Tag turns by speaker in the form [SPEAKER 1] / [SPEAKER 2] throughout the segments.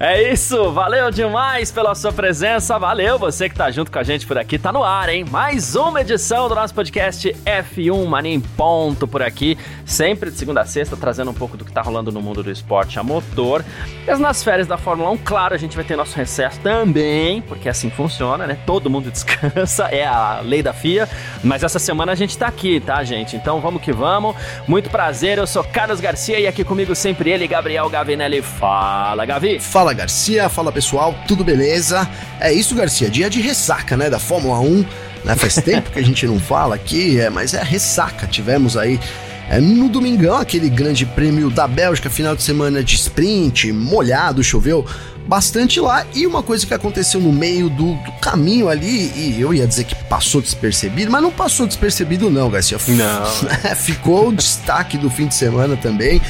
[SPEAKER 1] É isso, valeu demais pela sua presença, valeu você que tá junto com a gente por aqui, tá no ar, hein? Mais uma edição do nosso podcast F1 Mania em Ponto por aqui, sempre de segunda a sexta, trazendo um pouco do que tá rolando no mundo do esporte a motor. E nas férias da Fórmula 1, claro, a gente vai ter nosso recesso também, porque assim funciona, né? Todo mundo descansa, é a lei da FIA, mas essa semana a gente tá aqui, tá, gente? Então vamos que vamos, muito prazer, eu sou Carlos Garcia e aqui comigo sempre ele, Gabriel Gavinelli. Fala, Gavi!
[SPEAKER 2] Fala! Fala Garcia, fala pessoal, tudo beleza? É isso, Garcia, dia de ressaca, né, da Fórmula 1. Né? Faz tempo que a gente não fala aqui, é, mas é ressaca. Tivemos aí é, no domingão aquele grande prêmio da Bélgica, final de semana de sprint, molhado, choveu bastante lá. E uma coisa que aconteceu no meio do, do, caminho ali, e eu ia dizer que passou despercebido, mas não passou despercebido, não, Garcia.
[SPEAKER 1] Não.
[SPEAKER 2] Ficou o destaque do fim de semana também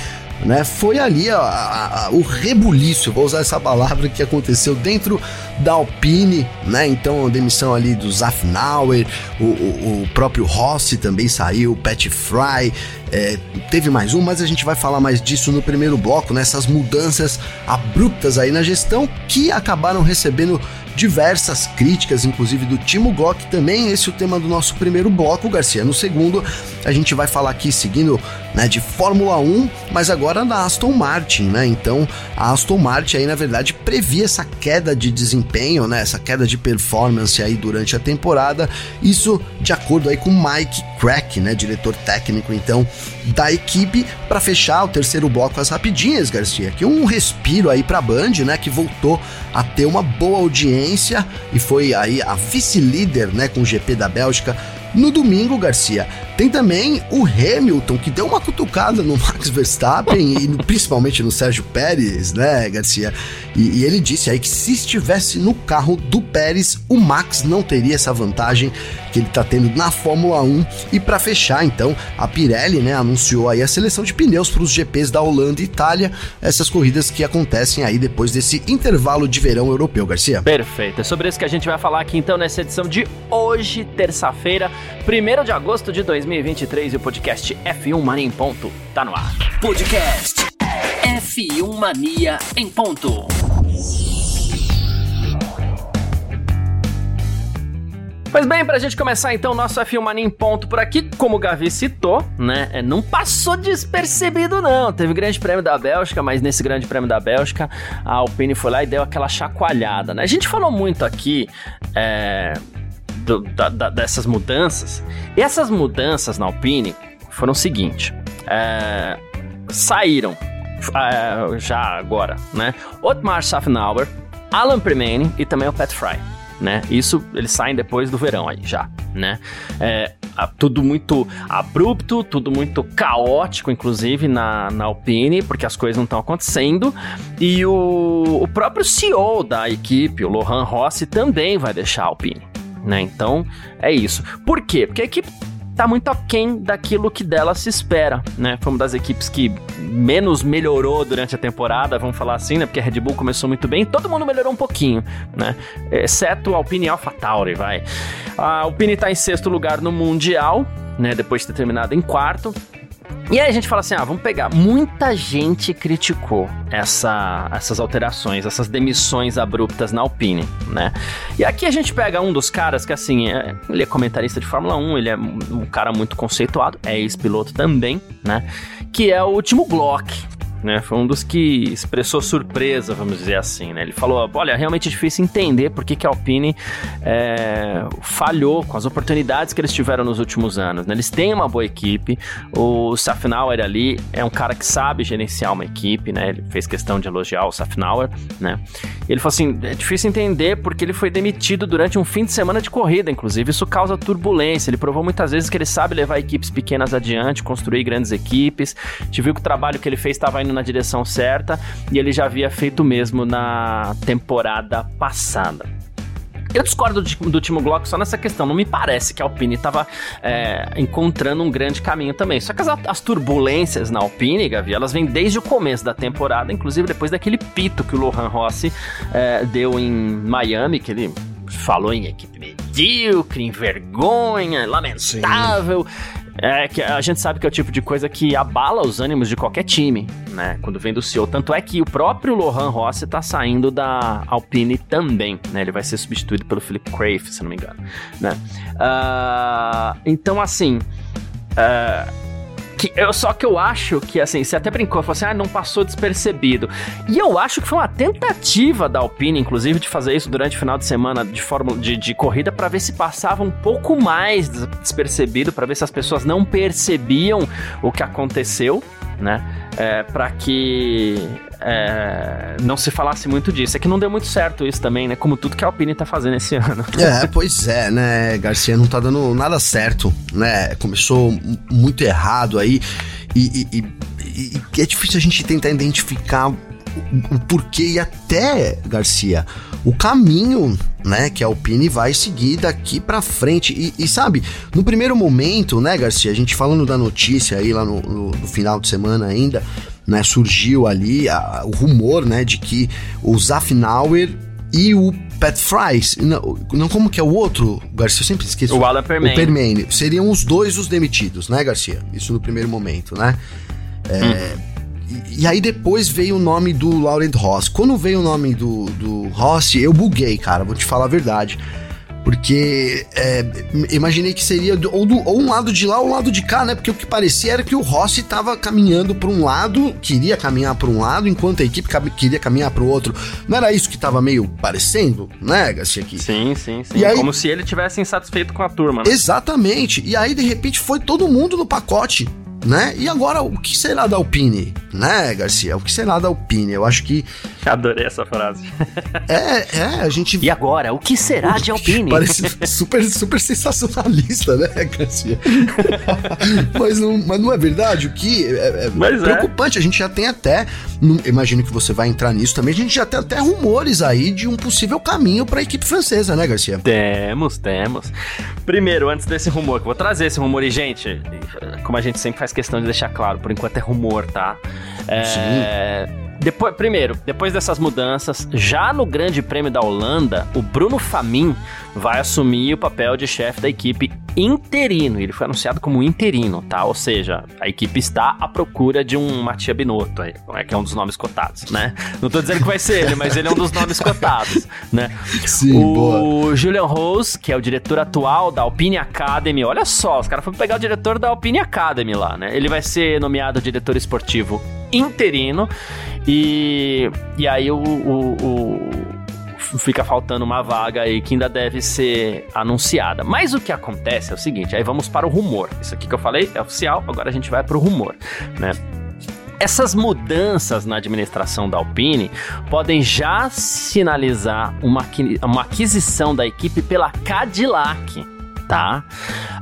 [SPEAKER 2] né? Foi ali a, a, a, o rebuliço, vou usar essa palavra que aconteceu dentro da Alpine, né? Então a demissão ali do Zafnauer, o, o, o próprio Rossi também saiu, Pat Fry, é, teve mais um, mas a gente vai falar mais disso no primeiro bloco, nessas né? mudanças abruptas aí na gestão que acabaram recebendo diversas críticas, inclusive do Timo Glock também. Esse é o tema do nosso primeiro bloco, Garcia. No segundo, a gente vai falar aqui seguindo né, de Fórmula 1, mas agora da Aston Martin, né? Então, a Aston Martin aí, na verdade, previa essa queda de desempenho, né? Essa queda de performance aí durante a temporada. Isso de acordo aí com Mike Crack, né? Diretor técnico, então, da equipe. Para fechar o terceiro bloco, as rapidinhas, Garcia. Aqui um respiro aí pra Band, né? Que voltou a ter uma boa audiência e foi aí a vice-líder, né? Com o GP da Bélgica no domingo, Garcia, tem também o Hamilton, que deu uma cutucada no Max Verstappen e no, principalmente no Sérgio Pérez, né, Garcia? E, e, ele disse aí que se estivesse no carro do Pérez, o Max não teria essa vantagem que ele tá tendo na Fórmula 1. E para fechar, então, a Pirelli, né, anunciou aí a seleção de pneus para os GPs da Holanda e Itália, essas corridas que acontecem aí depois desse intervalo de verão europeu, Garcia.
[SPEAKER 1] Perfeito. É sobre isso que a gente vai falar aqui então nessa edição de hoje, terça-feira, 1 de agosto de 2023, e o podcast F1 Mania em Ponto tá no ar.
[SPEAKER 3] Podcast F1 Mania em Ponto.
[SPEAKER 1] Pois bem, pra gente começar então nosso F1 Mania em ponto por aqui, como o Gavi citou, né, é, não passou despercebido não, teve grande prêmio da Bélgica, mas nesse grande prêmio da Bélgica, a Alpine foi lá e deu aquela chacoalhada, né, a gente falou muito aqui, é, do, da, da, dessas mudanças. E essas mudanças na Alpine foram o seguinte: é, saíram é, já agora, né? Otmar Safnauer, Alan Permane e também o Pat Fry. Né? Isso eles saem depois do verão aí já, né? É, tudo muito abrupto, tudo muito caótico, inclusive na, na Alpine, porque as coisas não estão acontecendo. E o, o próprio CEO da equipe, o Lohan Rossi, também vai deixar a Alpine né? Então, é isso. Por quê? Porque a equipe tá muito aquém daquilo que dela se espera, né? Foi uma das equipes que menos melhorou durante a temporada, vamos falar assim, né? Porque a Red Bull começou muito bem, todo mundo melhorou um pouquinho, né? Exceto a Alpine e AlphaTauri, vai. A Alpine tá em sexto lugar no Mundial, né? Depois de ter terminado em quarto. E aí a gente fala assim, ah, vamos pegar. Muita gente criticou essa, essas alterações, essas demissões abruptas na Alpine, né? E aqui a gente pega um dos caras que, assim, é, ele é comentarista de Fórmula 1, ele é um cara muito conceituado, é ex-piloto também, né? Que é o Timo Glock, né? Foi um dos que expressou surpresa, vamos dizer assim, né? Ele falou, olha, é realmente difícil entender por que, que a Alpine é, falhou com as oportunidades que eles tiveram nos últimos anos, né? Eles têm uma boa equipe, o Safnauer ali é um cara que sabe gerenciar uma equipe, né? Ele fez questão de elogiar o Safnauer, né? Ele falou assim, é difícil entender porque ele foi demitido durante um fim de semana de corrida, inclusive isso causa turbulência, ele provou muitas vezes que ele sabe levar equipes pequenas adiante, construir grandes equipes, gente viu que o trabalho que ele fez estava indo indo na direção certa e ele já havia feito mesmo na temporada passada. Eu discordo do, Timo Glock só nessa questão. Não me parece que a Alpine estava é, encontrando um grande caminho também. Só que as, as, turbulências na Alpine, Gavi, elas vêm desde o começo da temporada, inclusive depois daquele pito que o Lohan Rossi é, deu em Miami, que ele falou em equipe medíocre, em vergonha, lamentável. Sim. É que a gente sabe que é o tipo de coisa que abala os ânimos de qualquer time, né? Quando vem do CEO. Tanto é que o próprio Lohan Rossi tá saindo da Alpine também, né? Ele vai ser substituído pelo Philip Crave, se não me engano, né? Uh, então, assim... Uh, que eu, só que eu acho que, assim, você até brincou, falou assim, ah, não passou despercebido. E eu acho que foi uma tentativa da Alpine, inclusive, de fazer isso durante o final de semana de, fórmula, de, de corrida para ver se passava um pouco mais despercebido, para ver se as pessoas não percebiam o que aconteceu, né? É, para que é, não se falasse muito disso. É que não deu muito certo isso também, né? Como tudo que a Alpine tá fazendo esse ano.
[SPEAKER 2] É, pois é, né, Garcia? Não tá dando nada certo, né? Começou muito errado aí e, e, e, e é difícil a gente tentar identificar o porquê e até, Garcia, o caminho, né, que a Alpine vai seguir daqui para frente. E, e, sabe, no primeiro momento, né, Garcia, a gente falando da notícia aí lá no, no, no final de semana ainda, né, surgiu ali a, o rumor, né, de que o Zafnauer e o Pat Fries, não, não como que é o outro, Garcia, eu sempre esqueço.
[SPEAKER 1] O Alan Permane.
[SPEAKER 2] O. Seriam os dois os demitidos, né, Garcia? Isso no primeiro momento, né? É, hum. E, e, aí depois veio o nome do Laurent Ross. Quando veio o nome do, do Ross, eu buguei, cara, vou te falar a verdade. Porque é, imaginei que seria do, ou, do, ou, um lado de lá ou um lado de cá, né? Porque o que parecia era que o Rossi estava caminhando para um lado, queria caminhar para um lado, enquanto a equipe queria caminhar para o outro. Não era isso que estava meio parecendo, né, Garcia? Aqui?
[SPEAKER 1] Sim, sim, sim. E aí, Como se ele tivesse insatisfeito com a turma, né?
[SPEAKER 2] Exatamente. E aí, de repente, foi todo mundo no pacote né? E agora, o que será da Alpine, né, Garcia? O que será da Alpine? Eu acho que.
[SPEAKER 1] Adorei essa frase.
[SPEAKER 2] é, é, a gente.
[SPEAKER 1] E agora, o que será de Alpine?
[SPEAKER 2] Parece super, super sensacionalista, né, Garcia? mas, não, mas não é verdade? O que é, é, é. preocupante. É. A gente já tem até. Imagino que você vai entrar nisso também. A gente já tem até rumores aí de um possível caminho para a equipe francesa, né, Garcia?
[SPEAKER 1] Temos, temos. Primeiro, antes desse rumor, que eu vou trazer esse rumor e, gente, como a gente sempre faz questão de deixar claro, por enquanto é rumor, tá? É. Depois, primeiro, depois dessas mudanças, já no Grande Prêmio da Holanda, o Bruno Famin vai assumir o papel de chefe da equipe interino. Ele foi anunciado como interino, tá? Ou seja, a equipe está à procura de um Matia Binotto, que é um dos nomes cotados, né? Não tô dizendo que vai ser ele, mas ele é um dos nomes cotados, né?
[SPEAKER 2] Sim,
[SPEAKER 1] o
[SPEAKER 2] boa.
[SPEAKER 1] Julian Rose, que é o diretor atual da Alpine Academy, olha só, os caras foram pegar o diretor da Alpine Academy lá, né? Ele vai ser nomeado diretor esportivo interino e, e aí o, o, o, fica faltando uma vaga aí que ainda deve ser anunciada. Mas o que acontece é o seguinte, aí vamos para o rumor. Isso aqui que eu falei é oficial, agora a gente vai para o rumor, né? Essas mudanças na administração da Alpine podem já sinalizar uma, uma aquisição da equipe pela Cadillac tá?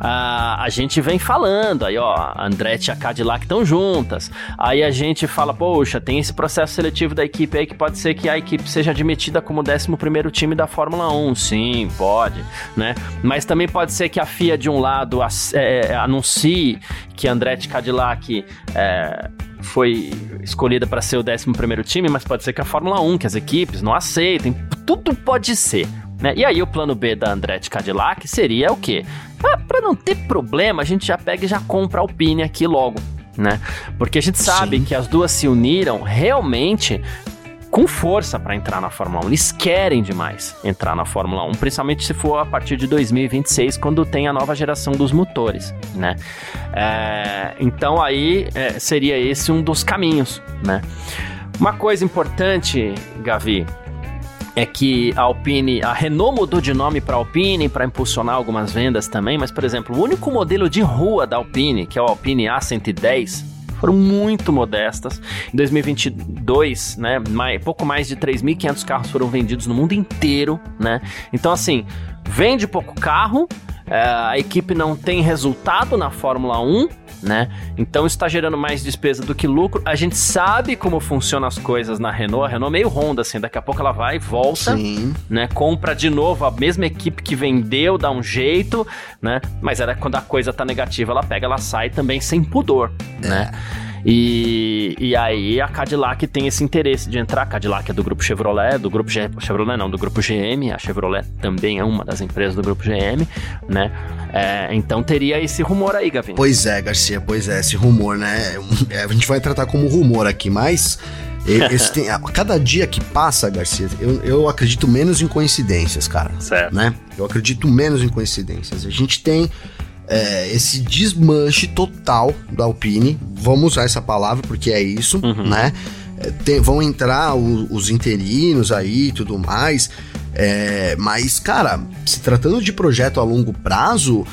[SPEAKER 1] Ah, a gente vem falando, aí ó, Andretti e a Cadillac estão juntas. Aí a gente fala, poxa, tem esse processo seletivo da equipe aí que pode ser que a equipe seja admitida como 11 primeiro time da Fórmula 1. Sim, pode, né? Mas também pode ser que a FIA de um lado é, anuncie que Andretti Cadillac é, foi escolhida para ser o 11 primeiro time, mas pode ser que a Fórmula 1, que as equipes não aceitem. Tudo pode ser. Né? E aí o plano B da Andretti Cadillac seria o quê? Ah, para não ter problema, a gente já pega e já compra a Alpine aqui logo, né? Porque a gente sabe Sim. que as duas se uniram realmente com força para entrar na Fórmula 1. Eles querem demais entrar na Fórmula 1, principalmente se for a partir de 2026, quando tem a nova geração dos motores, né? É, então aí é, seria esse um dos caminhos, né? Uma coisa importante, Gavi, é que a Alpine, a Renault mudou de nome para Alpine para impulsionar algumas vendas também, mas por exemplo, o único modelo de rua da Alpine, que é o Alpine A110, foram muito modestas. Em 2022, né, mais, pouco mais de 3.500 carros foram vendidos no mundo inteiro, né? Então assim, vende pouco carro, é, a equipe não tem resultado na Fórmula 1, né? Então isso está gerando mais despesa do que lucro. A gente sabe como funcionam as coisas na Renault. A Renault é meio Honda, assim, daqui a pouco ela vai e volta, Sim. né? Compra de novo a mesma equipe que vendeu, dá um jeito, né? Mas era quando a coisa tá negativa, ela pega, ela sai também sem pudor, é. né? E, e aí a Cadillac tem esse interesse de entrar. A Cadillac é do grupo Chevrolet, do grupo G, Chevrolet não, do grupo GM. A Chevrolet também é uma das empresas do grupo GM, né? É, então teria esse rumor aí, Gavin.
[SPEAKER 2] Pois é, Garcia, pois é, esse rumor, né? É, a gente vai tratar como rumor aqui, mas. Tem, cada dia que passa, Garcia, eu, eu acredito menos em coincidências, cara.
[SPEAKER 1] Certo.
[SPEAKER 2] Né? Eu acredito menos em coincidências. A gente tem é, esse desmanche total da Alpine. Vamos usar essa palavra porque é isso, uhum. né? É, tem, vão entrar o, os interinos aí e tudo mais. É, mas, cara, se tratando de projeto a longo prazo,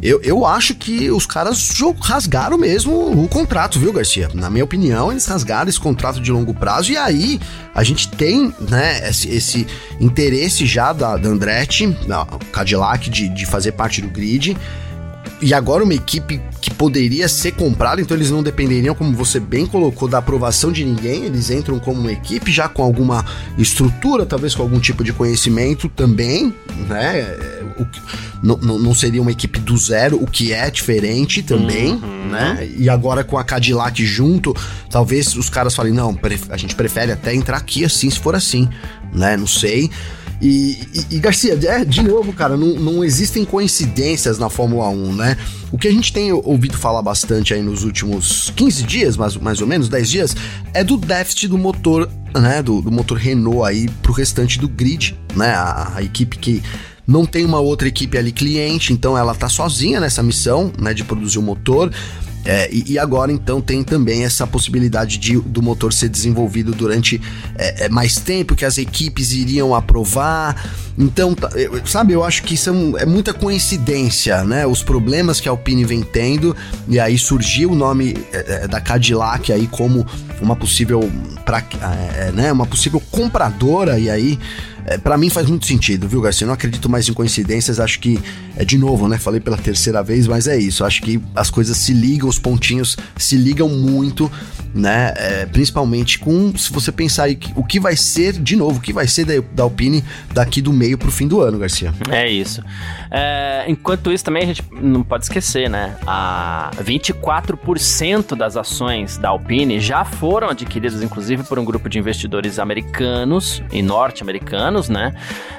[SPEAKER 2] eu, eu acho que os caras rasgaram mesmo o contrato, viu, Garcia? Na minha opinião, eles rasgaram esse contrato de longo prazo e aí a gente tem, né, esse, esse interesse já da, da Andretti, da Cadillac, de, de fazer parte do grid e agora uma equipe que poderia ser comprada, então eles não dependeriam, como você bem colocou, da aprovação de ninguém, eles entram como uma equipe já com alguma estrutura, talvez com algum tipo de conhecimento também, né? O, não, não seria uma equipe do zero, o que é diferente também, uhum. né? E agora com a Cadillac junto, talvez os caras falem, não, a gente prefere até entrar aqui assim, se for assim, né? Não sei. E, e, e, Garcia, é, de novo, cara, não, não existem coincidências na Fórmula 1, né? O que a gente tem ouvido falar bastante aí nos últimos 15 dias, mais, mais ou menos, 10 dias, é do déficit do motor, né? Do, do motor Renault aí pro restante do grid, né? A, a equipe que não tem uma outra equipe ali cliente, então ela tá sozinha nessa missão, né? De produzir o motor. É, e, e, agora então tem também essa possibilidade de, do motor ser desenvolvido durante é, é mais tempo, que as equipes iriam aprovar. Então, tá, sabe, eu acho que isso é, é, muita coincidência, né? Os problemas que a Alpine vem tendo, e aí surgiu o nome é, é, da Cadillac aí como uma possível, pra, né, uma possível compradora, e aí é, para mim faz muito sentido, viu, Garcia? Eu não acredito mais em coincidências, acho que é de novo, né? Falei pela terceira vez, mas é isso. Acho que as coisas se ligam, os pontinhos se ligam muito, né? É, principalmente com, se você pensar aí, o que vai ser, de novo, o que vai ser da, da Alpine daqui do meio pro fim do ano, Garcia.
[SPEAKER 1] É isso. É, enquanto isso, também a gente não pode esquecer, né? A 24% das ações da Alpine já foram adquiridas, inclusive, por um grupo de investidores americanos e norte-americanos anos, né?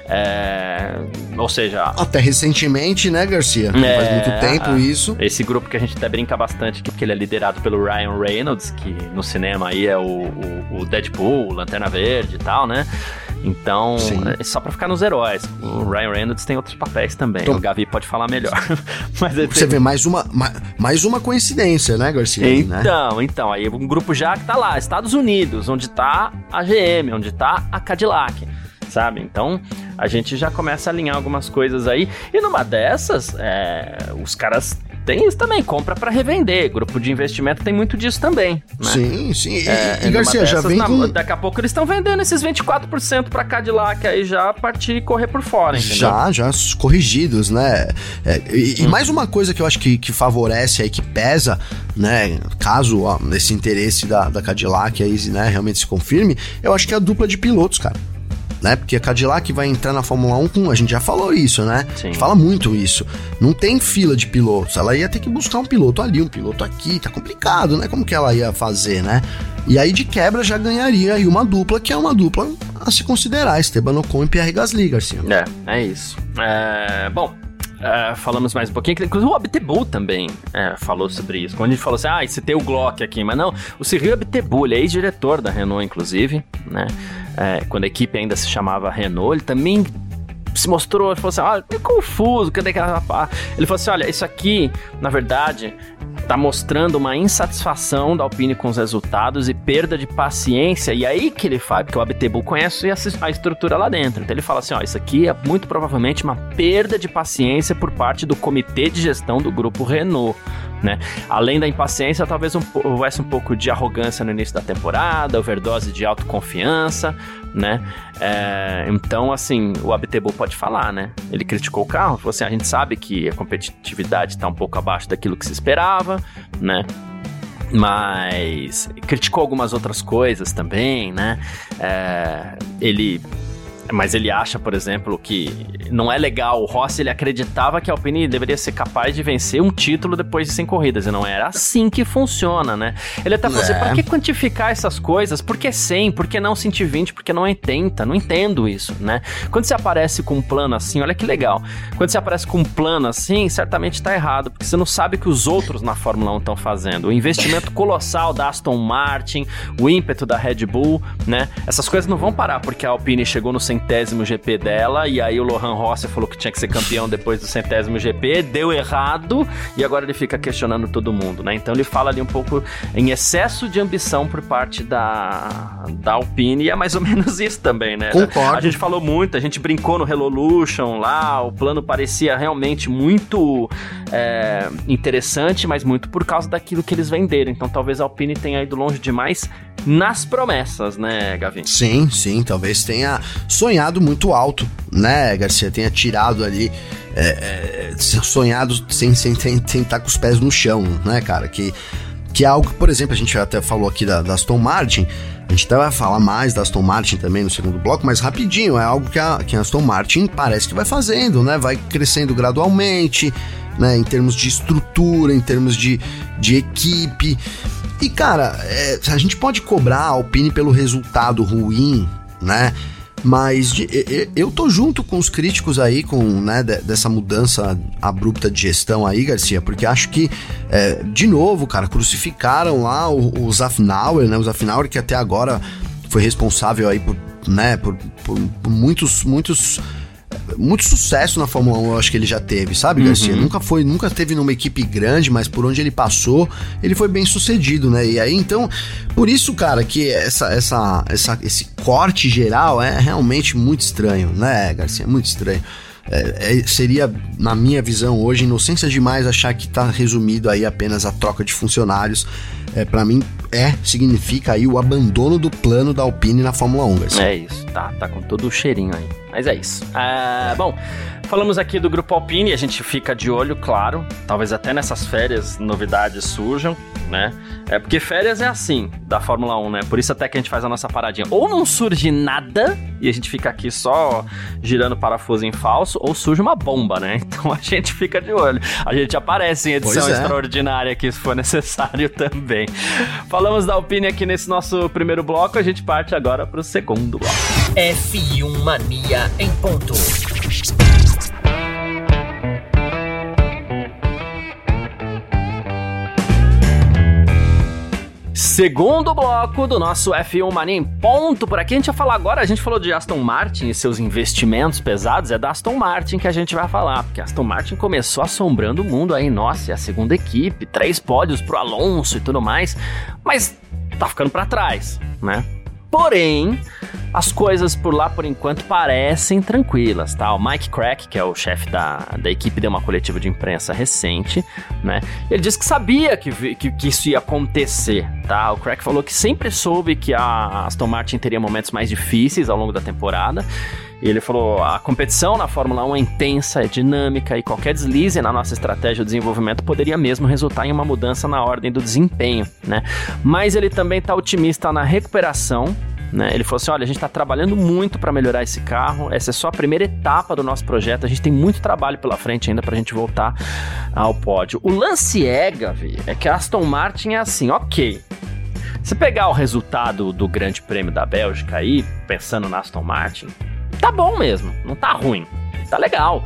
[SPEAKER 1] É, ou seja.
[SPEAKER 2] Até recentemente, né, Garcia? É, Faz muito tempo isso.
[SPEAKER 1] Esse grupo que a gente até brinca bastante, porque ele é liderado pelo Ryan Reynolds, que no cinema aí é o, o, o Deadpool, o Lanterna Verde e tal, né? Então, é só pra ficar nos heróis. O Ryan Reynolds tem outros papéis também. Então, o Gavi pode falar melhor.
[SPEAKER 2] Mas Você vê mais uma, mais uma coincidência, né, Garcia?
[SPEAKER 1] Né? Então,
[SPEAKER 2] né?
[SPEAKER 1] então. Aí um grupo já que tá lá, Estados Unidos, onde tá a GM, onde tá a Cadillac sabe? Então a gente já começa a alinhar algumas coisas aí. E numa dessas, é, os caras tem isso também, compra para revender. Grupo de investimento tem muito disso também. Né?
[SPEAKER 2] Sim, sim. E, é, e Garcia, dessas, já vem. Com...
[SPEAKER 1] Daqui a pouco eles estão vendendo esses 24% para Cadillac aí já partir e correr por fora, entendeu?
[SPEAKER 2] Já, já corrigidos, né? É, e, hum. e, mais uma coisa que eu acho que, que favorece aí, que pesa, né? Caso ó, esse interesse da, da Cadillac aí, né, realmente se confirme, eu acho que é a dupla de pilotos, cara né? Porque a Cadillac vai entrar na Fórmula 1 com. A gente já falou isso, né? Sim. A gente fala muito isso. Não tem fila de pilotos. Ela ia ter que buscar um piloto ali, um piloto aqui. Tá complicado, né? Como que ela ia fazer, né? E aí, de quebra, já ganharia aí uma dupla, que é uma dupla a se considerar: Esteban Ocon e Pierre Gasly, Garcia.
[SPEAKER 1] É, é isso. É, bom, Uh, falamos mais um pouquinho, inclusive o Abtebu também uh, falou sobre isso. Quando a gente falou assim, ah, você tem o Glock aqui, mas não, o Cyril Abtebu, ele é ex-diretor da Renault, inclusive, né? Uh, quando a equipe ainda se chamava Renault, ele também se mostrou, ele falou assim, ah, meio confuso, cadê aquela... Ele falou assim, olha, isso aqui, na verdade, tá mostrando uma insatisfação da Alpine com os resultados e perda de paciência. E aí que ele faz, porque o Abtebu conhece a estrutura lá dentro. Então ele fala assim: ó, isso aqui é muito provavelmente uma perda de paciência por parte do comitê de gestão do grupo Renault. Né? Além da impaciência, talvez um, houvesse um pouco de arrogância no início da temporada, overdose de autoconfiança, né? É, então, assim, o Abtebu pode falar, né? Ele criticou o carro, falou assim: a gente sabe que a competitividade está um pouco abaixo daquilo que se esperava, né? Mas criticou algumas outras coisas também, né? É, ele mas ele acha, por exemplo, que não é legal. O Rossi ele acreditava que a Alpine deveria ser capaz de vencer um título depois de 100 corridas. E não era assim que funciona, né? Ele até falou assim: é. pra que quantificar essas coisas? Por que 100? Por que não 120? Por que não 80? Não entendo isso, né? Quando você aparece com um plano assim, olha que legal. Quando você aparece com um plano assim, certamente tá errado, porque você não sabe o que os outros na Fórmula 1 estão fazendo. O investimento colossal da Aston Martin, o ímpeto da Red Bull, né? Essas coisas não vão parar porque a Alpine chegou no 100 centésimo GP dela, e aí o Lohan Rossi falou que tinha que ser campeão depois do centésimo GP, deu errado, e agora ele fica questionando todo mundo, né? Então ele fala ali um pouco em excesso de ambição por parte da, da Alpine, e é mais ou menos isso também, né?
[SPEAKER 2] Concordo.
[SPEAKER 1] A gente falou muito, a gente brincou no Revolution lá, o plano parecia realmente muito é, interessante, mas muito por causa daquilo que eles venderam. Então talvez a Alpine tenha ido longe demais nas promessas, né, Gavin?
[SPEAKER 2] Sim, sim, talvez tenha sonhado muito alto, né, Garcia? Tenha tirado ali, é, é, sonhado sem, sem, sem, sem estar com os pés no chão, né, cara? Que, que é algo que, por exemplo, a gente até falou aqui da, da Aston Martin, a gente até vai falar mais da Aston Martin também no segundo bloco, mas rapidinho, é algo que a, que a Aston Martin parece que vai fazendo, né? Vai crescendo gradualmente, né? Em termos de estrutura, em termos de, de equipe. E, cara, é, a gente pode cobrar a Alpine pelo resultado ruim, né? Mas de, eu tô junto com os críticos aí, com né, dessa mudança abrupta de gestão aí, Garcia, porque acho que, é, de novo, cara, crucificaram lá o, o Zafnauer, né? O Zafnauer que até agora foi responsável aí por, né, por, por, por muitos, muitos muito sucesso na Fórmula 1, eu acho que ele já teve, sabe, Garcia? Uhum. Nunca foi, nunca teve numa equipe grande, mas por onde ele passou, ele foi bem sucedido, né? E aí, então, por isso, cara, que essa, essa, essa, esse corte geral é realmente muito estranho, né, Garcia? Muito estranho. É, é, seria, na minha visão hoje, inocência demais achar que está resumido aí apenas a troca de funcionários. É, para mim, é, significa aí o abandono do plano da Alpine na Fórmula 1, Garcia.
[SPEAKER 1] É isso, tá, tá com todo o cheirinho aí. Mas é isso. É, bom, falamos aqui do Grupo Alpine, a gente fica de olho, claro. Talvez até nessas férias novidades surjam, né? É porque férias é assim da Fórmula 1, né? Por isso até que a gente faz a nossa paradinha. Ou não surge nada e a gente fica aqui só girando parafuso em falso, ou surge uma bomba, né? Então a gente fica de olho. A gente aparece em edição é. extraordinária aqui se for necessário também. Falamos da Alpine aqui nesse nosso primeiro bloco, a gente parte agora para o segundo bloco.
[SPEAKER 3] F1 Mania em ponto.
[SPEAKER 1] Segundo bloco do nosso F1 Mania em ponto por aqui. A gente vai falar agora, a gente falou de Aston Martin e seus investimentos pesados, é da Aston Martin que a gente vai falar, porque Aston Martin começou assombrando o mundo aí, nossa, é a segunda equipe, três pódios pro Alonso e tudo mais, mas tá ficando para trás, né? Porém, as coisas por lá, por enquanto, parecem tranquilas, tá? O Mike Crack, que é o chefe da, da equipe, deu uma coletiva de imprensa recente, né? Ele disse que sabia que, que, que, isso ia acontecer, tá? O Crack falou que sempre soube que a Aston Martin teria momentos mais difíceis ao longo da temporada. E ele falou: a competição na Fórmula 1 é intensa, é dinâmica e qualquer deslize na nossa estratégia de desenvolvimento poderia mesmo resultar em uma mudança na ordem do desempenho, né? Mas ele também está otimista na recuperação né? Ele falou assim: olha, a gente está trabalhando muito para melhorar esse carro. Essa é só a primeira etapa do nosso projeto. A gente tem muito trabalho pela frente ainda para a gente voltar ao pódio. O lance é, Gavi, é que a Aston Martin é assim, ok. Se pegar o resultado do Grande Prêmio da Bélgica aí, pensando na Aston Martin, tá bom mesmo, não tá ruim, tá legal.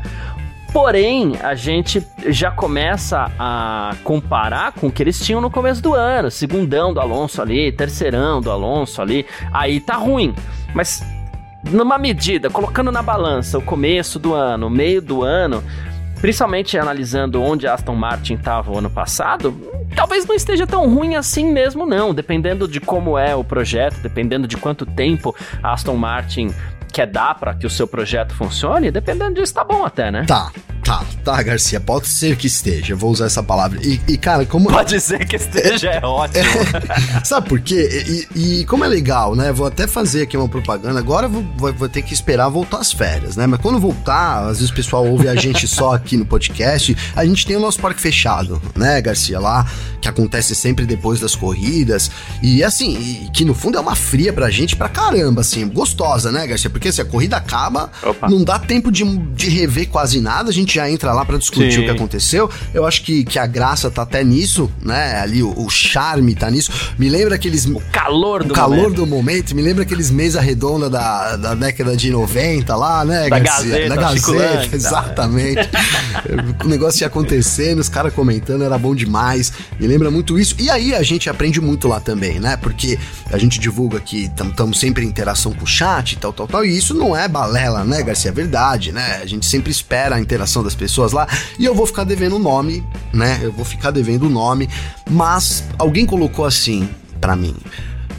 [SPEAKER 1] Porém, a gente já começa a comparar com o que eles tinham no começo do ano, segundão do Alonso ali, terceirão do Alonso ali, aí tá ruim. Mas numa medida, colocando na balança o começo do ano, o meio do ano, principalmente analisando onde Aston Martin estava o ano passado, talvez não esteja tão ruim assim mesmo não, dependendo de como é o projeto, dependendo de quanto tempo Aston Martin quer dar para que o seu projeto funcione, dependendo disso, tá bom até, né?
[SPEAKER 2] Tá, tá. tá, Garcia, pode ser que esteja, vou usar essa palavra. E, e cara, como.
[SPEAKER 1] Pode ser que esteja, é ótimo.
[SPEAKER 2] Sabe por quê? E, e, como é legal, né? Vou até fazer aqui uma propaganda. Agora vou, vou, vou, ter que esperar voltar as férias, né? Mas quando voltar, às vezes o pessoal ouve a gente só aqui no podcast. A gente tem o nosso parque fechado, né, Garcia? Lá, que acontece sempre depois das corridas. E assim, e, que no fundo é uma fria pra gente pra caramba, assim, gostosa, né, Garcia? Porque se assim, a corrida acaba, Opa. não dá tempo de, de rever quase nada, a gente já entra lá para discutir Sim. o que aconteceu. Eu acho que, que a graça tá até nisso, né? Ali o, o charme tá nisso. Me lembra aqueles.
[SPEAKER 1] O calor do
[SPEAKER 2] o calor momento. do momento. Me lembra aqueles mesa redonda da, da década de 90 lá, né,
[SPEAKER 1] da Garcia? Gazeta,
[SPEAKER 2] da Gazeta, exatamente. o negócio ia acontecendo, os caras comentando, era bom demais. Me lembra muito isso. E aí a gente aprende muito lá também, né? Porque a gente divulga que estamos sempre em interação com o chat e tal, tal, tal. E isso não é balela, né, Garcia? É verdade, né? A gente sempre espera a interação das pessoas lá. E eu vou ficar devendo o nome, né? Eu vou ficar devendo o nome. Mas alguém colocou assim para mim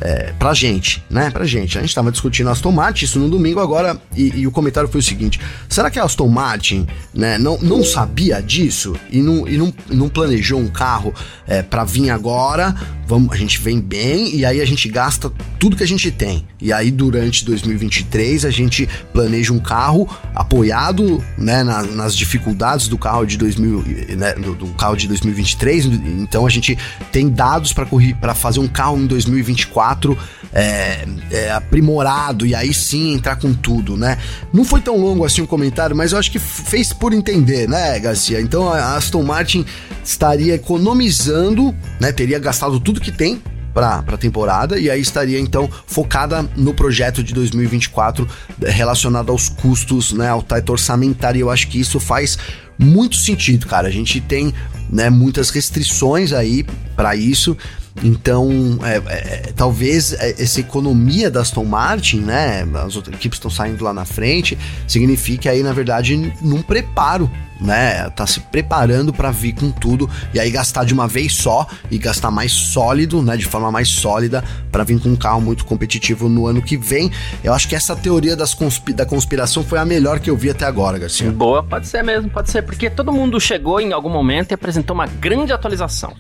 [SPEAKER 2] é, pra gente, né? Pra gente. A gente tava discutindo Aston Martin, isso no domingo agora, e, e, o comentário foi o seguinte: será que a Aston Martin, né, não, não sabia disso e não, e não, não planejou um carro é, para vir agora? Vamos, a gente vem bem e aí a gente gasta tudo que a gente tem. E aí, durante 2023, a gente planeja um carro apoiado né, na, nas dificuldades do carro de 2000, né, do, do, carro de 2023. Então a gente tem dados para fazer um carro em 2024 4 é, é, aprimorado e aí sim entrar com tudo, né? Não foi tão longo assim o comentário, mas eu acho que fez por entender, né, Garcia? Então a Aston Martin estaria economizando, né? Teria gastado tudo que tem para a temporada e aí estaria então focada no projeto de 2024 relacionado aos custos, né, ao teto orçamentário. Eu acho que isso faz muito sentido, cara. A gente tem né, muitas restrições aí para isso. Então, é, é, talvez é, essa economia da Aston Martin, né? As outras equipes estão saindo lá na frente, signifique aí, na verdade, num preparo né? Tá se preparando para vir com tudo e aí gastar de uma vez só e gastar mais sólido, né? De forma mais sólida para vir com um carro muito competitivo no ano que vem. Eu acho que essa teoria das da conspiração foi a melhor que eu vi até agora, Garcia.
[SPEAKER 1] Boa, pode ser mesmo, pode ser, porque todo mundo chegou em algum momento e apresentou uma grande atualização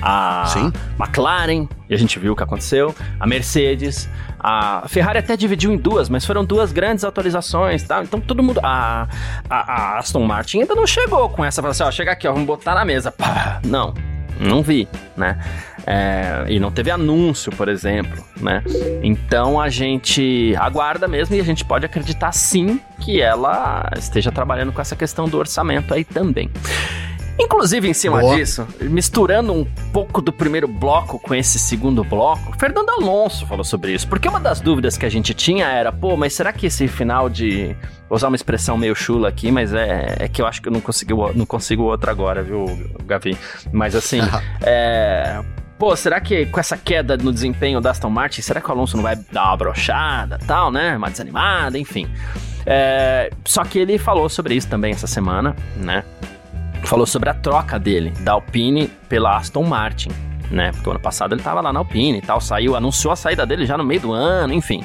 [SPEAKER 1] a Sim. McLaren, e a gente viu o que aconteceu, a Mercedes, a Ferrari até dividiu em duas, mas foram duas grandes atualizações, tá? Então todo mundo. A, a, a Aston Martin ainda não chegou com essa, falou assim: ó, chega aqui, ó, vamos botar na mesa. Pá, não, não vi, né? É, e não teve anúncio, por exemplo, né? Então a gente aguarda mesmo e a gente pode acreditar sim que ela esteja trabalhando com essa questão do orçamento aí também. Inclusive, em cima Boa. disso, misturando um pouco do primeiro bloco com esse segundo bloco, Fernando Alonso falou sobre isso. Porque uma das dúvidas que a gente tinha era, pô, mas será que esse final de. Vou usar uma expressão meio chula aqui, mas é, é que eu acho que eu não consigo, não consigo outra agora, viu, Gavi? Mas assim, é. Pô, será que com essa queda no desempenho da Aston Martin, será que o Alonso não vai dar uma brochada tal, né? Uma desanimada, enfim. É, só que ele falou sobre isso também essa semana, né? Falou sobre a troca dele, da Alpine pela Aston Martin. Né? Porque o ano passado ele estava lá na Alpine e tal, saiu, anunciou a saída dele já no meio do ano, enfim.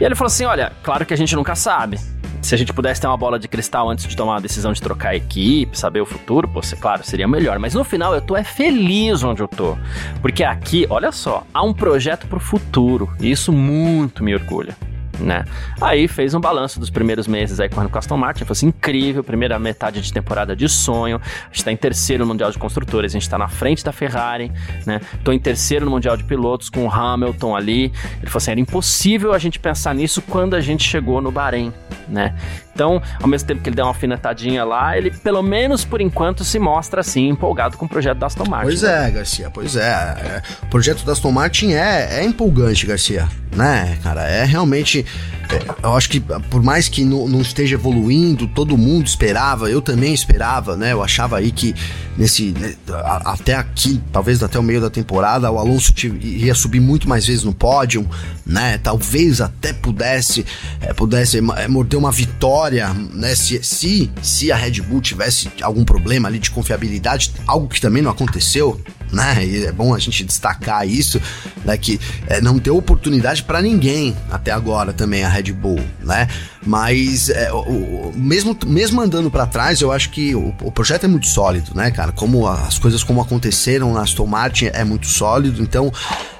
[SPEAKER 1] E ele falou assim: olha, claro que a gente nunca sabe. Se a gente pudesse ter uma bola de cristal antes de tomar a decisão de trocar a equipe, saber o futuro, pô, claro, seria melhor. Mas no final eu tô é feliz onde eu tô. Porque aqui, olha só, há um projeto pro futuro. E isso muito me orgulha né? Aí fez um balanço dos primeiros meses aí correndo com Aston Martin, fosse assim, incrível, primeira metade de temporada de sonho, a gente tá em terceiro no Mundial de Construtores, a gente tá na frente da Ferrari, né? Tô em terceiro no Mundial de Pilotos com o Hamilton ali, ele falou assim, era impossível a gente pensar nisso quando a gente chegou no Bahrein, né? Então, ao mesmo tempo que ele deu uma alfinetadinha lá, ele, pelo menos por enquanto, se mostra assim, empolgado com o projeto da Aston Martin.
[SPEAKER 2] Pois é, Garcia, pois é. é. O projeto da Aston Martin é, é empolgante, Garcia. Né, cara? É realmente. É, eu acho que por mais que não, não, esteja evoluindo, todo mundo esperava, eu também esperava, né? Eu achava aí que nesse. Né, até aqui, talvez até o meio da temporada, o Alonso ia subir muito mais vezes no pódio, né? Talvez até pudesse, é, pudesse é, morder uma vitória né? Se, se, se a Red Bull tivesse algum problema ali de confiabilidade, algo que também não aconteceu, né? E é bom a gente destacar isso, né? Que é, não deu oportunidade para ninguém até agora também a Red Bull, né? Mas é, o, mesmo, mesmo andando para trás, eu acho que o, o, projeto é muito sólido, né, cara? Como as coisas como aconteceram na Aston Martin é muito sólido, então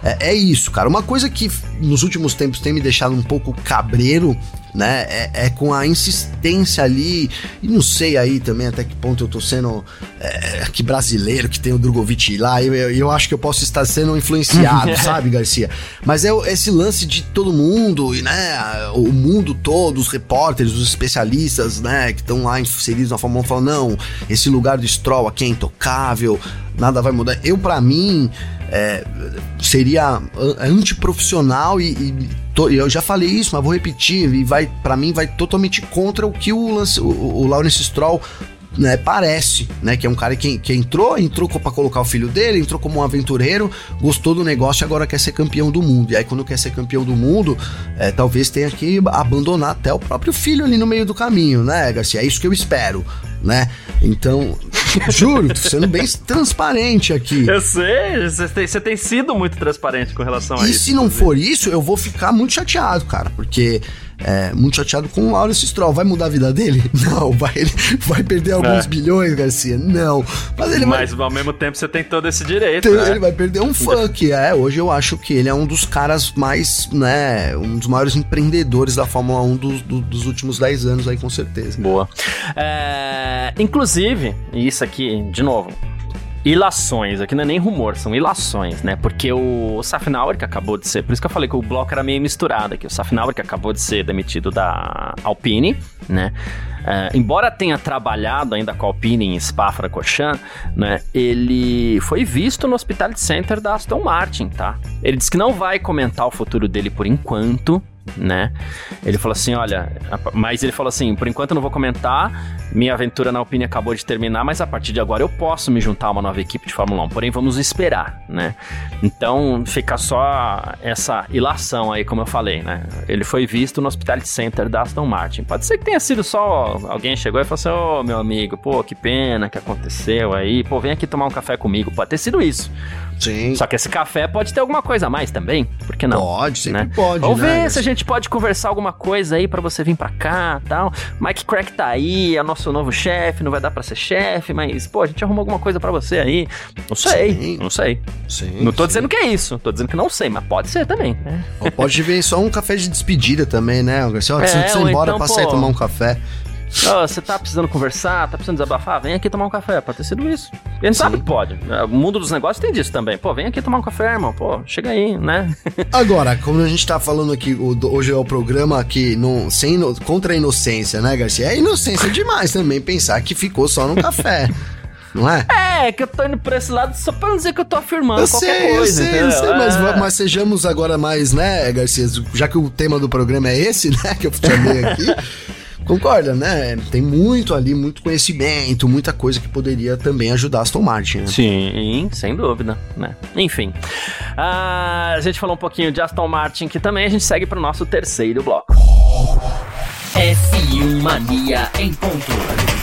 [SPEAKER 2] é, é isso, cara. Uma coisa que nos últimos tempos tem me deixado um pouco cabreiro né? É, é, com a insistência ali, e não sei aí também até que ponto eu tô sendo é, que brasileiro que tem o Drogovic lá, eu, eu, eu, acho que eu posso estar sendo influenciado, sabe, Garcia? Mas é esse lance de todo mundo, e né, o mundo todo, os repórteres, os especialistas, né, que estão lá inseridos na Fórmula 1 falam, não, esse lugar do Stroll aqui é intocável, nada vai mudar. Eu, para mim, é, seria antiprofissional e, e to, eu já falei isso, mas vou repetir, e vai para mim vai totalmente contra o que o, Lance, o, o Lawrence Stroll né, parece, né, que é um cara que, que entrou, entrou para colocar o filho dele, entrou como um aventureiro, gostou do negócio e agora quer ser campeão do mundo. E aí quando quer ser campeão do mundo, é, talvez tenha que abandonar até o próprio filho ali no meio do caminho, né, Garcia? É isso que eu espero, né? Então, juro, tô sendo bem transparente aqui.
[SPEAKER 1] Eu sei, você tem, você tem sido muito transparente com relação a
[SPEAKER 2] e
[SPEAKER 1] isso.
[SPEAKER 2] E se não for isso, eu vou ficar muito chateado, cara, porque é, muito chateado com o Lawrence Stroll. Vai mudar a vida dele? Não. Vai, ele vai perder alguns é. bilhões, Garcia? Não.
[SPEAKER 1] Mas ele Mas vai... ao mesmo tempo você tem todo esse direito. Tem,
[SPEAKER 2] né? Ele vai perder um que é. Hoje eu acho que ele é um dos caras mais, né? Um dos maiores empreendedores da Fórmula 1 do, do, dos últimos 10 anos aí, com certeza.
[SPEAKER 1] Boa. É, inclusive, isso aqui, de novo, ilações, aqui não é nem rumor, são ilações, né? Porque o Safnauer, que acabou de ser, por isso que eu falei que o bloco era meio misturado aqui, o Safnauer, que acabou de ser demitido da Alpine, né? Uh, embora tenha trabalhado ainda com a Alpine em Spa-Francorchamps, né? Ele foi visto no Hospitality Center da Aston Martin, tá? Ele disse que não vai comentar o futuro dele por enquanto, né? Ele falou assim, olha, mas ele falou assim, por enquanto eu não vou comentar, minha aventura na Alpine acabou de terminar, mas a partir de agora eu posso me juntar a uma nova equipe de Fórmula 1, porém vamos esperar, né? Então fica só essa ilação aí, como eu falei, né? Ele foi visto no Hospitality Center da Aston Martin. Pode ser que tenha sido só alguém chegou e falou assim, ô oh, meu amigo, pô, que pena que aconteceu aí, pô, vem aqui tomar um café comigo. Pode ter sido isso.
[SPEAKER 2] Sim.
[SPEAKER 1] Só que esse café pode ter alguma coisa a mais também, por que não?
[SPEAKER 2] Pode, sempre
[SPEAKER 1] né?
[SPEAKER 2] pode,
[SPEAKER 1] Vamos
[SPEAKER 2] né?
[SPEAKER 1] ver se a gente pode conversar alguma coisa aí para você vir para cá tal. Mike Crack tá aí, é nosso novo chefe, não vai dar para ser chefe, mas, pô, a gente arrumou alguma coisa para você aí. Não sei, sim. não sei. Sim, não tô sim. dizendo que é isso, tô dizendo que não sei, mas pode ser também, né?
[SPEAKER 2] Ou pode vir só um café de despedida também, né? Garcia, é, você ir embora, então, passar e tomar um café.
[SPEAKER 1] Oh, você tá precisando conversar, tá precisando desabafar? Vem aqui tomar um café. Pode ter sido isso. E a gente Sim. sabe que pode. O mundo dos negócios tem disso também. Pô, vem aqui tomar um café, irmão. Pô, chega aí, né?
[SPEAKER 2] Agora, como a gente tá falando aqui, hoje é o programa aqui não, sem, contra a inocência, né, Garcia? É inocência demais também pensar que ficou só no café. não é?
[SPEAKER 1] É, que eu tô indo pra esse lado só pra não dizer que eu tô afirmando eu qualquer sei, coisa. Eu sei, eu sei,
[SPEAKER 2] mas, é. mas, sejamos agora mais, né, Garcia? Já que o tema do programa é esse, né, que eu chamei aqui. Concorda, né? Tem muito ali, muito conhecimento, muita coisa que poderia também ajudar a Aston Martin. Né?
[SPEAKER 1] Sim, sem dúvida, né? Enfim, uh, a gente falou um pouquinho de Aston Martin que também a gente segue para o nosso terceiro bloco.
[SPEAKER 3] F1 Mania em ponto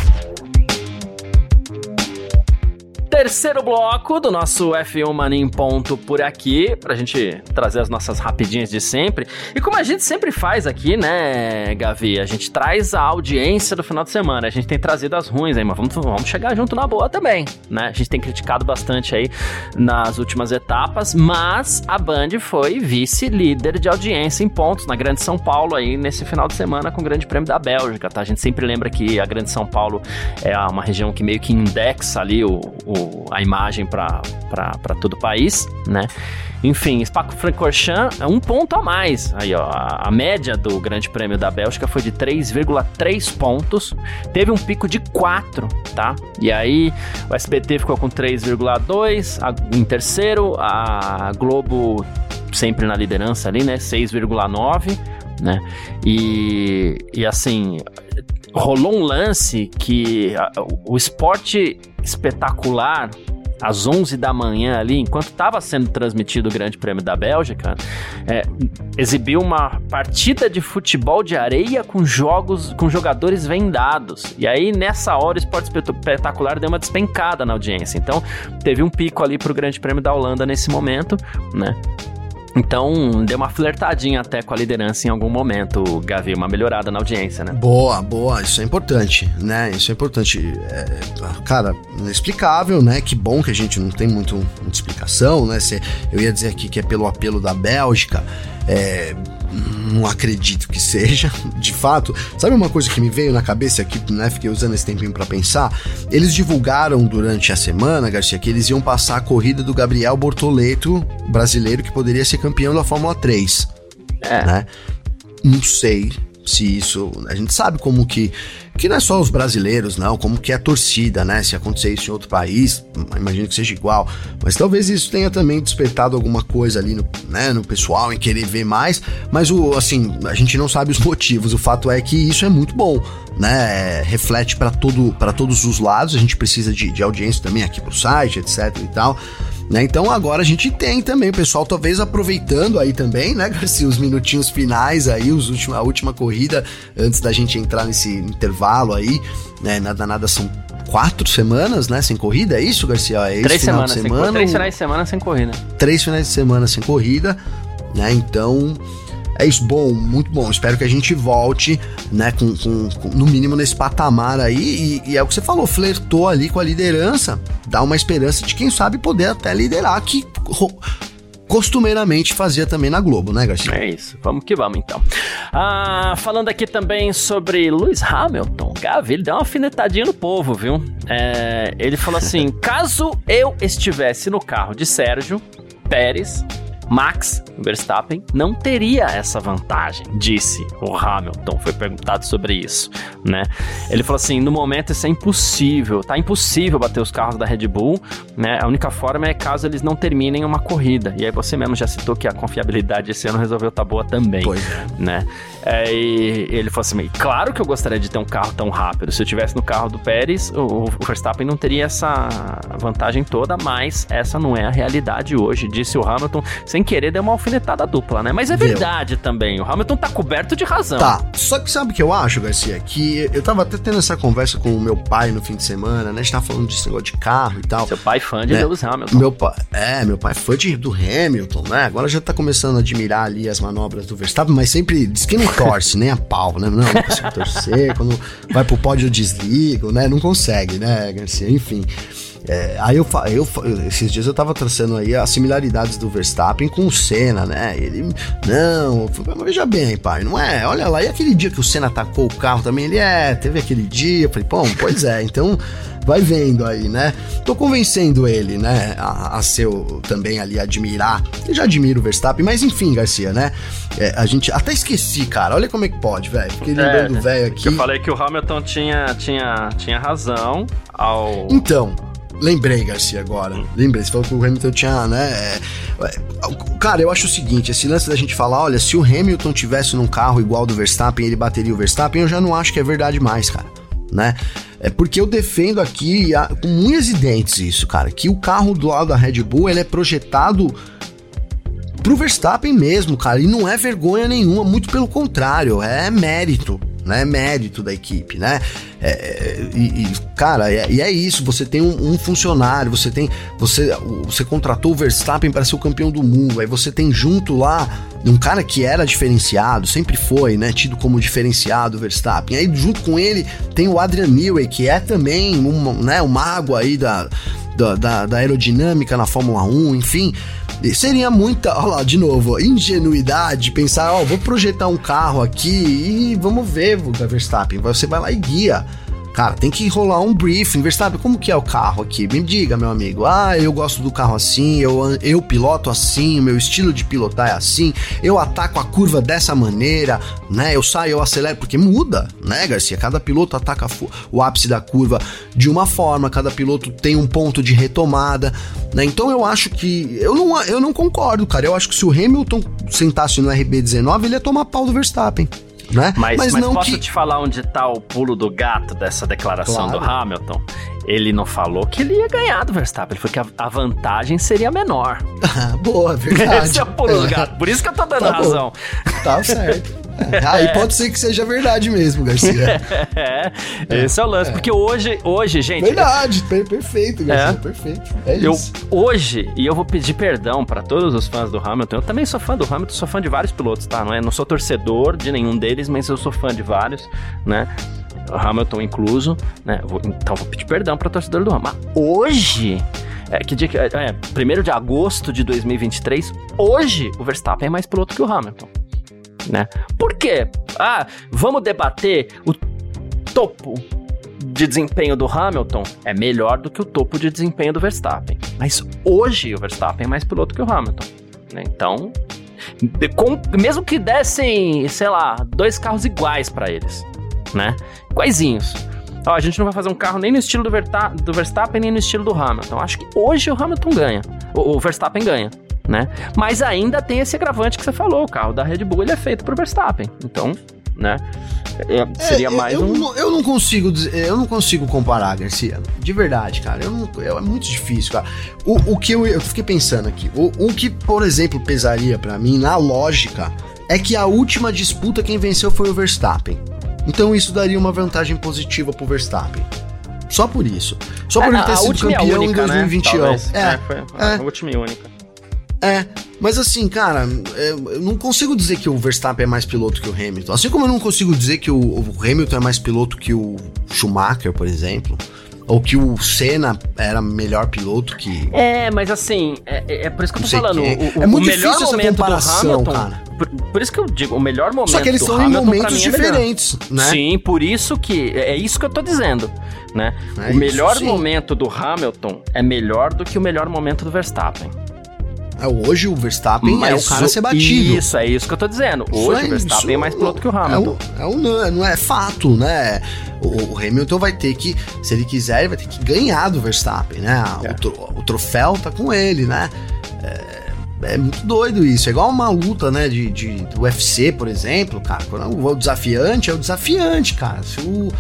[SPEAKER 1] terceiro bloco do nosso F1 Mania em ponto por aqui, pra gente trazer as nossas rapidinhas de sempre. E como a gente sempre faz aqui, né, Gavi? A gente traz a audiência do final de semana. A gente tem trazido as ruins aí, mas vamos, vamos chegar junto na boa também, né? A gente tem criticado bastante aí nas últimas etapas, mas a Band foi vice-líder de audiência em pontos na Grande São Paulo aí nesse final de semana com o Grande Prêmio da Bélgica, tá? A gente sempre lembra que a Grande São Paulo é uma região que meio que indexa ali o, o a imagem para todo o país, né? Enfim, Spa-Francorchamps é um ponto a mais. Aí, ó, a, a, média do Grande Prêmio da Bélgica foi de 3,3 pontos. Teve um pico de 4, tá? E aí, o SBT ficou com 3,2 em terceiro, a Globo sempre na liderança ali, né? 6,9, né? E, e assim, rolou um lance que a, o esporte espetacular às 11 da manhã ali, enquanto estava sendo transmitido o Grande Prêmio da Bélgica, é, exibiu uma partida de futebol de areia com jogos, com jogadores vendados. E aí, nessa hora, o esporte espetacular deu uma despencada na audiência. Então, teve um pico ali para o Grande Prêmio da Holanda nesse momento, né? Então, deu uma flertadinha até com a liderança em algum momento, Gavi, uma melhorada na audiência, né?
[SPEAKER 2] Boa, boa, isso é importante, né? Isso é importante. É, cara, inexplicável, né? Que bom que a gente não tem muito, muita explicação, né? Se, eu ia dizer aqui que é pelo apelo da Bélgica, é, não acredito que seja, de fato. Sabe uma coisa que me veio na cabeça aqui, né? Fiquei usando esse tempinho para pensar. Eles divulgaram durante a semana, Garcia, que eles iam passar a corrida do Gabriel Bortoleto, brasileiro que poderia ser campeão da Fórmula 3. É. Né? Não sei se isso. A gente sabe como que. Que não é só os brasileiros, não, como que é a torcida, né? Se acontecer isso em outro país, imagino que seja igual. Mas talvez isso tenha também despertado alguma coisa ali no, né, no pessoal em querer ver mais. Mas o assim, a gente não sabe os motivos. O fato é que isso é muito bom, né? Reflete para todo, para todos os lados. A gente precisa de, de audiência também aqui pro site, etc e tal. Né? Então agora a gente tem também o pessoal talvez aproveitando aí também, né, Garcia, os minutinhos finais aí, os últimos, a última corrida antes da gente entrar nesse intervalo aí, né, nada nada são quatro semanas, né, sem corrida, é isso, Garcia? É
[SPEAKER 1] três semanas, semana, sem, três finais de semana sem corrida.
[SPEAKER 2] Três finais de semana sem corrida, né? Então é isso, bom, muito bom. Espero que a gente volte, né, com, com, com no mínimo nesse patamar aí. E, e, é o que você falou, flertou ali com a liderança, dá uma esperança de quem sabe poder até liderar, que costumeiramente fazia também na Globo, né, Garcia?
[SPEAKER 1] É isso, vamos que vamos então. Ah, falando aqui também sobre Lewis Hamilton, Gavi, ele deu uma alfinetadinha no povo, viu? É, ele falou assim: caso eu estivesse no carro de Sérgio Pérez, Max Verstappen não teria essa vantagem, disse o Hamilton. Foi perguntado sobre isso, né? Ele falou assim: no momento isso é impossível, tá impossível bater os carros da Red Bull, né? A única forma é caso eles não terminem uma corrida. E aí você mesmo já citou que a confiabilidade esse ano resolveu estar tá boa também, pois é. né? É, e ele falou assim: claro que eu gostaria de ter um carro tão rápido. Se eu tivesse no carro do Pérez, o, o Verstappen não teria essa vantagem toda, mas essa não é a realidade hoje, disse o Hamilton, sem querer dar uma alfinetada dupla, né? Mas é verdade também, o Hamilton tá coberto de razão.
[SPEAKER 2] Tá, só que sabe o que eu acho, Garcia? Que eu tava até tendo essa conversa com o meu pai no fim de semana, né? A gente tava falando desse negócio de carro e tal.
[SPEAKER 1] Seu pai fã de né? Lewis Hamilton.
[SPEAKER 2] Meu pai, é, meu pai é fã de, do Hamilton, né? Agora já tá começando a admirar ali as manobras do Verstappen, mas sempre diz que não torce, nem a pau, né? Não, não consigo torcer, quando vai pro pódio eu desligo, né? Não consegue, né, Garcia? Enfim. É, aí eu, eu, esses dias eu tava traçando aí as similaridades do Verstappen com o Senna, né? Ele, não, mas veja bem, pai, não é? Olha lá, e aquele dia que o Senna atacou o carro também, ele é, teve aquele dia, eu falei, bom, pois é, então vai vendo aí, né? Tô convencendo ele, né, a, a seu também ali admirar. Eu já admiro o Verstappen, mas enfim, Garcia, né? É, a gente até esqueci, cara. Olha como é que pode, velho. Fiquei lembrando é, velho aqui.
[SPEAKER 1] Eu falei que o Hamilton tinha, tinha, tinha razão ao.
[SPEAKER 2] Então. Lembrei, Garcia, agora. Lembrei, você falou que o Hamilton tinha, né? É, cara, eu acho o seguinte: esse lance da gente falar, olha, se o Hamilton tivesse num carro igual do Verstappen, ele bateria o Verstappen, eu já não acho que é verdade mais, cara. Né? É porque eu defendo aqui com unhas e dentes isso, cara, que o carro do lado da Red Bull ele é projetado pro Verstappen mesmo, cara, e não é vergonha nenhuma, muito pelo contrário, é mérito, né? Mérito da equipe, né? É, é, e, e, cara, é, e é isso. Você tem um, um, funcionário, você tem. Você, você contratou o Verstappen para ser o campeão do mundo. Aí você tem junto lá um cara que era diferenciado, sempre foi, né? Tido como diferenciado o Verstappen. Aí junto com ele tem o Adrian Newey, que é também um, né, um mago aí da, da, da, da aerodinâmica na Fórmula 1, enfim. Seria muita, olha lá, de novo, ingenuidade pensar, ó, vou projetar um carro aqui e vamos ver, Verstappen. Você vai lá e guia. Cara, tem que rolar um briefing. Verstappen, como que é o carro aqui? Me diga, meu amigo. Ah, eu gosto do carro assim, eu, eu piloto assim, meu estilo de pilotar é assim, eu ataco a curva dessa maneira, né? Eu saio, eu acelero, porque muda, né, Garcia? Cada piloto ataca o ápice da curva de uma forma, cada piloto tem um ponto de retomada, né? Então eu acho que. Eu não, eu não concordo, cara. Eu acho que se o Hamilton sentasse no RB19, ele ia tomar pau do Verstappen
[SPEAKER 1] né? Mas, mas, mas posso que... te falar onde tá o pulo do gato dessa declaração claro. do Hamilton? ele não falou que ele ia ganhar do Verstappen, ele falou que a, a vantagem seria menor.
[SPEAKER 2] Boa, verdade.
[SPEAKER 1] Esse é o pulo do gato. Por isso que eu tô dando
[SPEAKER 2] Tá
[SPEAKER 1] razão.
[SPEAKER 2] Tá certo. É, Aí pode ser que seja verdade mesmo, Garcia.
[SPEAKER 1] é, esse é o lance. Porque hoje, hoje, gente.
[SPEAKER 2] Verdade, per- perfeito, Garcia,
[SPEAKER 1] É.
[SPEAKER 2] perfeito. É
[SPEAKER 1] Eu,
[SPEAKER 2] isso.
[SPEAKER 1] hoje, e eu vou pedir perdão pra todos os fãs do Hamilton. Eu também sou fã do Hamilton, sou fã de vários pilotos, tá? Não, é, não sou torcedor de nenhum deles, mas eu sou fã de vários, né? Hamilton incluso, né? Vou- então vou pedir perdão pra torcedor do Hamilton. Mas hoje. É, que dia que. É, é, 1 de agosto de 2023. Hoje, o Verstappen é mais piloto que o Hamilton. Né? Por quê? Ah, vamos debater o topo de desempenho do Hamilton é melhor do que o topo de desempenho do Verstappen. Mas hoje o Verstappen é mais piloto que o Hamilton. né? Então, com- mesmo que dessem, sei lá, dois carros iguais pra eles, né? Iguaizinhos. Ó, a gente não vai fazer um carro nem no estilo do, Verta- do Verstappen, nem no estilo do Hamilton. Acho que hoje o Hamilton ganha. O, o Verstappen ganha, né? Mas ainda tem esse agravante que você falou. O carro da Red Bull ele é feito pro Verstappen. Então, né? é- seria
[SPEAKER 2] É,
[SPEAKER 1] mais
[SPEAKER 2] eu,
[SPEAKER 1] um.
[SPEAKER 2] não, eu não consigo dizer- eu não consigo comparar, Garcia. De verdade, cara. Eu não, eu- é muito difícil, cara. O, o que eu, eu fiquei pensando aqui, o, o que, por exemplo, pesaria pra mim na lógica é que a última disputa quem venceu foi o Verstappen. Então isso daria uma vantagem positiva pro Verstappen. Só por isso. Só por
[SPEAKER 1] É,
[SPEAKER 2] ele ter sido
[SPEAKER 1] a
[SPEAKER 2] campeão
[SPEAKER 1] única,
[SPEAKER 2] em 2021.
[SPEAKER 1] Né? Talvez.
[SPEAKER 2] É,
[SPEAKER 1] foi
[SPEAKER 2] é.
[SPEAKER 1] a última e única.
[SPEAKER 2] é, mas assim, cara, é, eu não consigo dizer que o Verstappen é mais piloto que o Hamilton. Assim como eu não consigo dizer que o, o Hamilton é mais piloto que o Schumacher, por exemplo. Ou que o Senna era melhor piloto que.
[SPEAKER 1] É, mas assim, é, é- é por isso que eu tô falando.
[SPEAKER 2] quem.
[SPEAKER 1] O, o-
[SPEAKER 2] É muito
[SPEAKER 1] o melhor
[SPEAKER 2] difícil essa
[SPEAKER 1] momento do
[SPEAKER 2] comparação,
[SPEAKER 1] Hamilton.
[SPEAKER 2] cara.
[SPEAKER 1] Por, por isso que eu digo, o melhor momento
[SPEAKER 2] Só que eles estão em momentos
[SPEAKER 1] é
[SPEAKER 2] diferentes, né?
[SPEAKER 1] Sim, por isso que. É isso que eu tô dizendo, né?
[SPEAKER 2] É
[SPEAKER 1] o
[SPEAKER 2] isso,
[SPEAKER 1] melhor
[SPEAKER 2] sim.
[SPEAKER 1] momento do Hamilton é melhor do que o melhor momento do Verstappen.
[SPEAKER 2] É, Hoje o Verstappen é o cara a ser batido.
[SPEAKER 1] Isso, é isso que eu tô dizendo. Hoje
[SPEAKER 2] é-
[SPEAKER 1] o Verstappen é mais piloto que o Hamilton.
[SPEAKER 2] É, o, é o não, é fato, né? O, o Hamilton vai ter que, se ele quiser, ele vai ter que ganhar do Verstappen, né?
[SPEAKER 1] É.
[SPEAKER 2] O, tro- o troféu tá com ele, né? É, é muito doido isso. É igual uma luta, né? De, de, do UFC, por exemplo, cara. Quando o desafiante é o desafiante, cara. Se o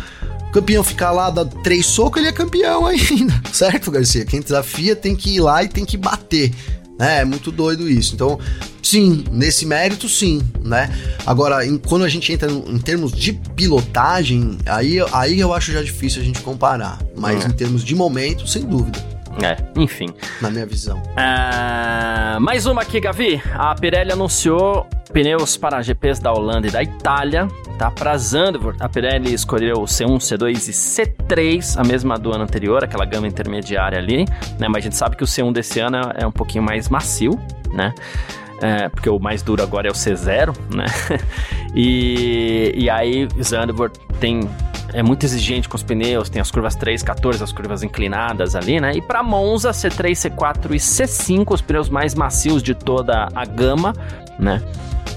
[SPEAKER 2] campeão ficar lá, dá três socos, ele é campeão ainda. Certo, Garcia? Quem desafia tem que ir lá e tem que bater. Né? É muito doido isso. Então, sim, nesse mérito, sim, né? Agora, em- quando a gente entra em termos de pilotagem, aí, aí eu acho já difícil a gente comparar. Mas
[SPEAKER 1] É.
[SPEAKER 2] em termos de momento, sem dúvida,
[SPEAKER 1] É, enfim.
[SPEAKER 2] na minha visão.
[SPEAKER 1] Ah, mais uma aqui, Gavi. A Pirelli anunciou pneus para GPs da Holanda e da Itália. Tá pra Zandvoort. A Pirelli escolheu o C1, C2 e C3, a mesma do ano anterior, aquela gama intermediária ali, né? Mas a gente sabe que o C1 desse ano é, é um pouquinho mais macio, né? É, porque o mais duro agora é o C0, né? e, e aí, Zandvoort tem é muito exigente com os pneus, tem as curvas 3, 14, as curvas inclinadas ali, né? E para Monza, C3, C4 e C5, os pneus mais macios de toda a gama, né?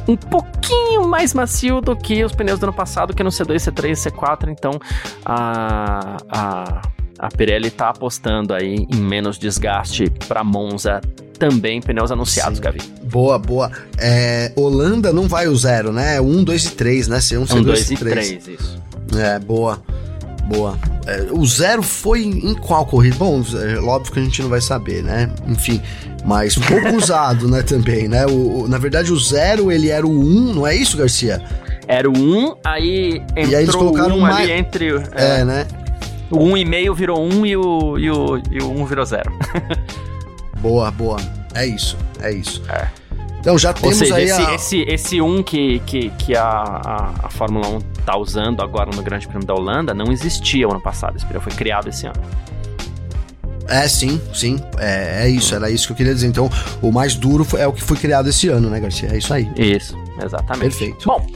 [SPEAKER 1] Um pouquinho mais macio do que os pneus do ano passado, que no C2, C3 e C4, então a, a, a Pirelli tá apostando aí em menos desgaste para Monza também, pneus anunciados,
[SPEAKER 2] Sim.
[SPEAKER 1] Gavi.
[SPEAKER 2] Boa, boa. É, Holanda não vai o zero, né? É 1, 2 e 3, né? C1, C2
[SPEAKER 1] Um, dois
[SPEAKER 2] e
[SPEAKER 1] e
[SPEAKER 2] 3.
[SPEAKER 1] três, isso.
[SPEAKER 2] É, boa. Boa. É, o zero foi em qual corrida? Bom, é óbvio que a gente não vai saber, né? Enfim, mas pouco usado, né, também, né? O, o- na verdade, o zero, ele era o 1, um, não é isso, Garcia?
[SPEAKER 1] Era o 1, aí entrou
[SPEAKER 2] eles colocaram
[SPEAKER 1] um
[SPEAKER 2] mais-
[SPEAKER 1] ali entre...
[SPEAKER 2] É,
[SPEAKER 1] É,
[SPEAKER 2] né?
[SPEAKER 1] O 1,5 virou 1 e o, e o, e o 1 virou 0.
[SPEAKER 2] Boa, boa. É isso, é isso.
[SPEAKER 1] É.
[SPEAKER 2] Então já
[SPEAKER 1] Ou
[SPEAKER 2] temos
[SPEAKER 1] seja,
[SPEAKER 2] aí
[SPEAKER 1] esse,
[SPEAKER 2] a...
[SPEAKER 1] esse, esse 1 que, que, que a, a, a Fórmula 1 tá usando agora no Grande Prêmio da Holanda não existia o ano passado. Esse pneu foi criado esse ano.
[SPEAKER 2] É, sim, sim. É, é isso, era isso que eu queria dizer. Então, o mais duro é o que foi criado esse ano, né, Garcia? É isso aí.
[SPEAKER 1] Isso, exatamente.
[SPEAKER 2] Perfeito.
[SPEAKER 1] Bom,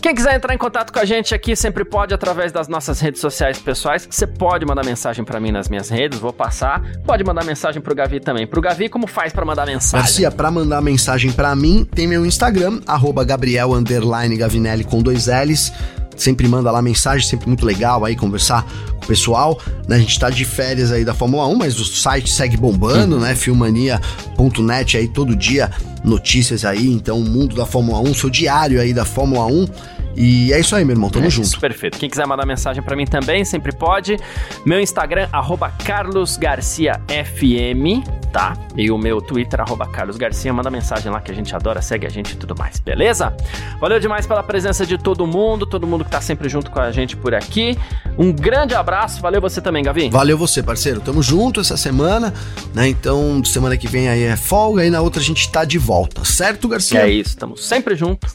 [SPEAKER 1] quem quiser entrar em contato com a gente aqui sempre pode através das nossas redes sociais pessoais. Você pode mandar mensagem pra mim nas minhas redes, vou passar. Pode mandar mensagem pro Gavi também. Pro Gavi, como faz pra mandar mensagem?
[SPEAKER 2] Garcia, pra mandar mensagem pra mim, tem meu Instagram, arroba Gabriel Gavinelli com dois L's. Sempre manda lá mensagem, sempre muito legal aí conversar com o pessoal. Né? A gente tá de férias aí da Fórmula 1, mas o site segue bombando, né? Filmania.net aí todo dia, notícias aí. Então, o mundo da Fórmula 1, seu diário aí da Fórmula 1. E é isso aí, meu irmão, tamo
[SPEAKER 1] é
[SPEAKER 2] junto.
[SPEAKER 1] Isso, perfeito. Quem quiser mandar mensagem para mim também, sempre pode. Meu Instagram, arroba carlosgarciafm, tá? E o meu Twitter, arroba carlosgarcia, manda mensagem lá que a gente adora, segue a gente e tudo mais, beleza? Valeu demais pela presença de todo mundo, todo mundo que tá sempre junto com a gente por aqui. Um grande abraço, valeu você também, Gavi.
[SPEAKER 2] Valeu você, parceiro. Tamo junto essa semana, né? Então, semana que vem aí é folga e na outra a gente tá de volta, certo, Garcia?
[SPEAKER 1] É isso, tamo sempre juntos.